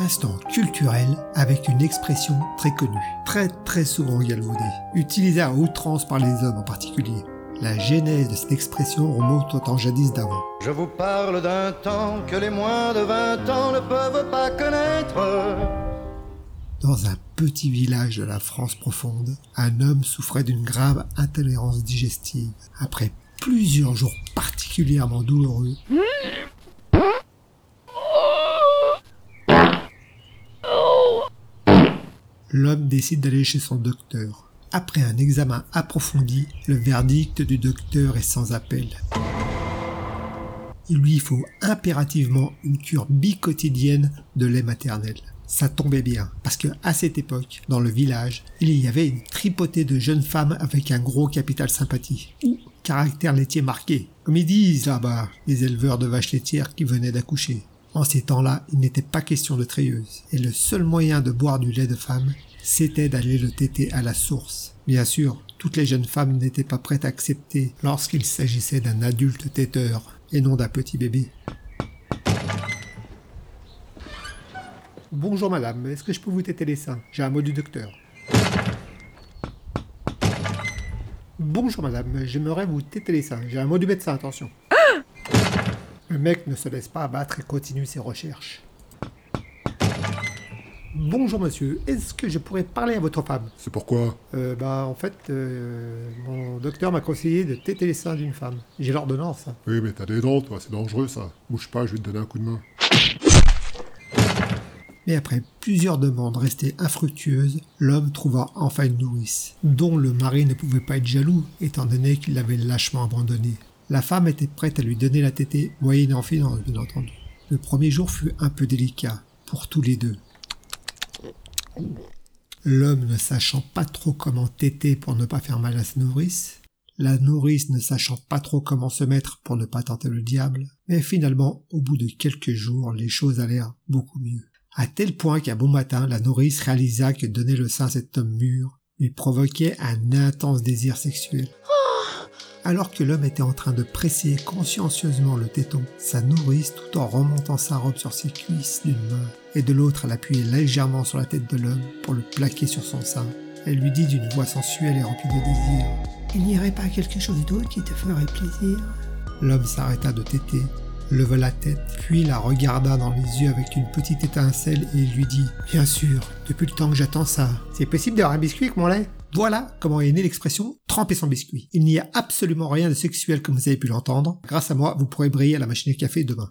instant culturel avec une expression très connue, très très souvent galvaudée, utilisée à outrance par les hommes en particulier. La genèse de cette expression remonte au temps jadis d'avant. Je vous parle d'un temps que les moins de 20 ans ne peuvent pas connaître. Dans un petit village de la France profonde, un homme souffrait d'une grave intolérance digestive. Après plusieurs jours particulièrement douloureux, l'homme décide d'aller chez son docteur. Après un examen approfondi, le verdict du docteur est sans appel. Il lui faut impérativement une cure bicotidienne de lait maternel. Ça tombait bien, parce que à cette époque, dans le village, il y avait une tripotée de jeunes femmes avec un gros capital sympathie, ou caractère laitier marqué, comme ils disent là-bas, les éleveurs de vaches laitières qui venaient d'accoucher. En ces temps-là, il n'était pas question de treilleuse, et le seul moyen de boire du lait de femme, c'était d'aller le téter à la source. Bien sûr, toutes les jeunes femmes n'étaient pas prêtes à accepter lorsqu'il s'agissait d'un adulte téteur et non d'un petit bébé. Bonjour madame, est-ce que je peux vous téter les seins? J'ai un mot du docteur. Bonjour madame, j'aimerais vous téter les seins. J'ai un mot du médecin, attention. Le mec ne se laisse pas abattre et continue ses recherches. Bonjour monsieur, est-ce que je pourrais parler à votre femme? C'est pourquoi? Euh, bah en fait, euh, mon docteur m'a conseillé de téter les seins d'une femme. J'ai l'ordonnance. hein. Oui, mais t'as des dents, toi, c'est dangereux ça. Bouge pas, je vais te donner un coup de main. Mais après plusieurs demandes restées infructueuses, l'homme trouva enfin une nourrice, dont le mari ne pouvait pas être jaloux, étant donné qu'il l'avait lâchement abandonnée. La femme était prête à lui donner la tétée, moyennant finance, bien entendu. Le premier jour fut un peu délicat, pour tous les deux. L'homme ne sachant pas trop comment téter pour ne pas faire mal à sa nourrice, la nourrice ne sachant pas trop comment se mettre pour ne pas tenter le diable, mais finalement, au bout de quelques jours, les choses allèrent beaucoup mieux. À tel point qu'un bon matin, la nourrice réalisa que donner le sein à cet homme mûr lui provoquait un intense désir sexuel. Alors que l'homme était en train de presser consciencieusement le téton, sa nourrice, tout en remontant sa robe sur ses cuisses d'une main, et de l'autre elle appuyait légèrement sur la tête de l'homme pour le plaquer sur son sein, elle lui dit d'une voix sensuelle et remplie de désir Il n'y aurait pas quelque chose d'autre qui te ferait plaisir? L'homme s'arrêta de téter, leva la tête, puis la regarda dans les yeux avec une petite étincelle et lui dit Bien sûr, depuis le temps que j'attends ça. C'est possible d'avoir un biscuit avec mon lait? Voilà comment est née l'expression tremper son biscuit. Il n'y a absolument rien de sexuel comme vous avez pu l'entendre. Grâce à moi, vous pourrez briller à la machine à café demain.